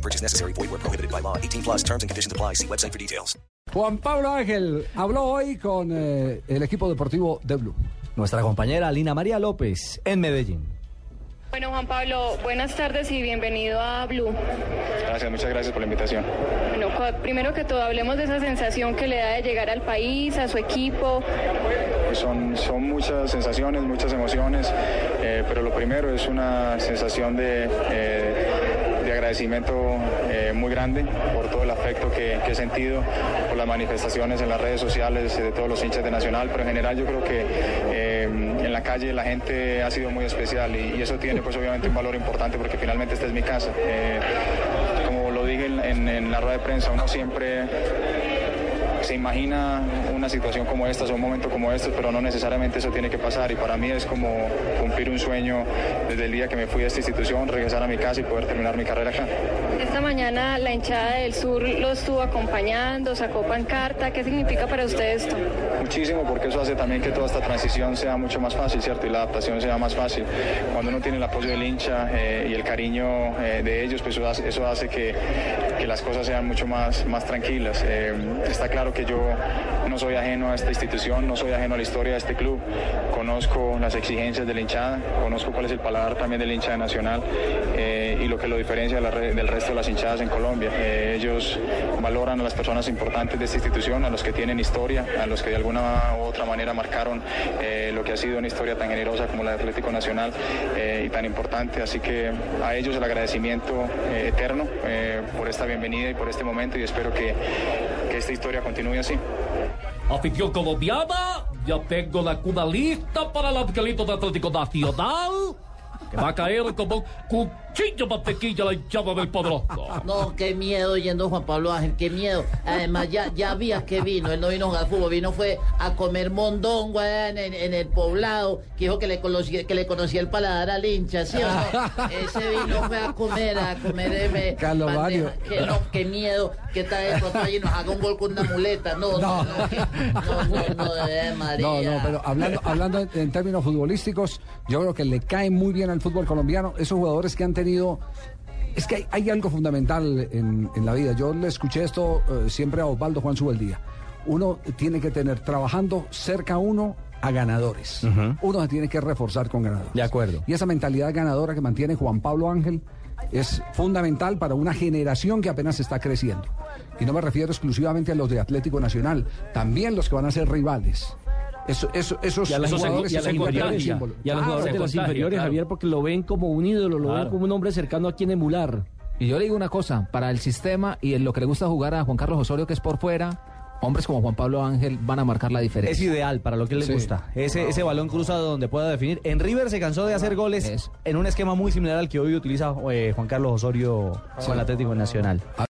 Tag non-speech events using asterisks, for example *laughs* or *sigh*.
No purchase necessary. Void where prohibited by law. 18 plus terms and conditions apply. See website for details. Juan Pablo Ángel habló hoy con eh, el equipo deportivo de Blue. Nuestra compañera Lina María López en Medellín. Bueno, Juan Pablo, buenas tardes y bienvenido a Blue. Gracias, muchas gracias por la invitación. Bueno, primero que todo, hablemos de esa sensación que le da de llegar al país, a su equipo. Pues son, son muchas sensaciones, muchas emociones, eh, pero lo primero es una sensación de, eh, de agradecimiento eh, muy grande por todo el afecto que, he sentido, por las manifestaciones en las redes sociales de todos los hinchas de Nacional, pero en general yo creo que eh, en la calle la gente ha sido muy especial y, eso tiene pues obviamente un valor importante porque finalmente esta es mi casa. Eh, como lo dije en la rueda de prensa, uno siempre se imagina una situación como esta o un momento como este, pero no necesariamente eso tiene que pasar. Y para mí es como cumplir un sueño desde el día que me fui a esta institución, regresar a mi casa y poder terminar mi carrera acá. Esta mañana la hinchada del sur lo estuvo acompañando, sacó pancarta. ¿Qué significa para usted esto? Muchísimo, porque eso hace también que toda esta transición sea mucho más fácil, ¿cierto? Y la adaptación sea más fácil. Cuando uno tiene el apoyo del hincha eh, y el cariño eh, de ellos, pues eso hace, eso hace que, que las cosas sean mucho más, más tranquilas. Eh, está claro que yo no soy ajeno a esta institución, no soy ajeno a la historia de este club. Conozco las exigencias de la hinchada, conozco cuál es el paladar también del hincha de Nacional eh, y lo que lo diferencia de la re- del resto de las hinchadas en Colombia. Eh, ellos valoran a las personas importantes de esta institución, a los que tienen historia, a los que de alguna u otra manera marcaron eh, lo que ha sido una historia tan generosa como la de Atlético Nacional y tan importante. Así que a ellos el agradecimiento eterno por esta bienvenida y por este momento y espero que esta historia continúe así. Afición colombiana, ya tengo la cuna lista para el angelito de Atlético Nacional. Que va a caer como un cuchillo mantequilla la hinchada del poderoso. No, qué miedo yendo Juan Pablo Ángel, qué miedo. Además, ya, ya había que vino, él no vino a jugar fútbol, vino fue a comer mondongo allá en, en- en el poblado, que dijo que le conocía, que le conocía el paladar al hincha, ¿sí o no? *laughs* Ese vino fue a comer, a comer eh. Que no, qué miedo, que tal de pronto allí nos haga un gol con una muleta. No, no, no, que- no, no, no, de María. No, no, pero hablando, hablando en, en términos futbolísticos, yo creo que le cae muy bien al fútbol colombiano esos jugadores que han tenido. Es que hay, hay algo fundamental en, en la vida. Yo le escuché esto eh, siempre a Osvaldo Juan Subeldía. Uno tiene que tener trabajando cerca a uno a ganadores. Uno se tiene que reforzar con ganadores. De acuerdo. Y esa mentalidad ganadora que mantiene Juan Pablo Ángel es fundamental para una generación que apenas está creciendo. Y no me refiero exclusivamente a los de Atlético Nacional, también los que van a ser rivales. Eso, eso, esos Y a se- jugadores se inferiores, y a los Claro, jugadores de las inferiores, claro. Javier, porque lo ven como un ídolo, lo ven como un hombre cercano a quien emular. Y yo le digo una cosa, para el sistema y en lo que le gusta jugar a Juan Carlos Osorio, que es por fuera, hombres como Juan Pablo Ángel van a marcar la Es diferencia. ideal para lo que le Sí. gusta. Ese, ese balón cruzado donde pueda definir. En River se cansó de hacer goles Eso. en un esquema muy similar al que hoy utiliza eh, Juan Carlos Osorio con el Atlético Nacional.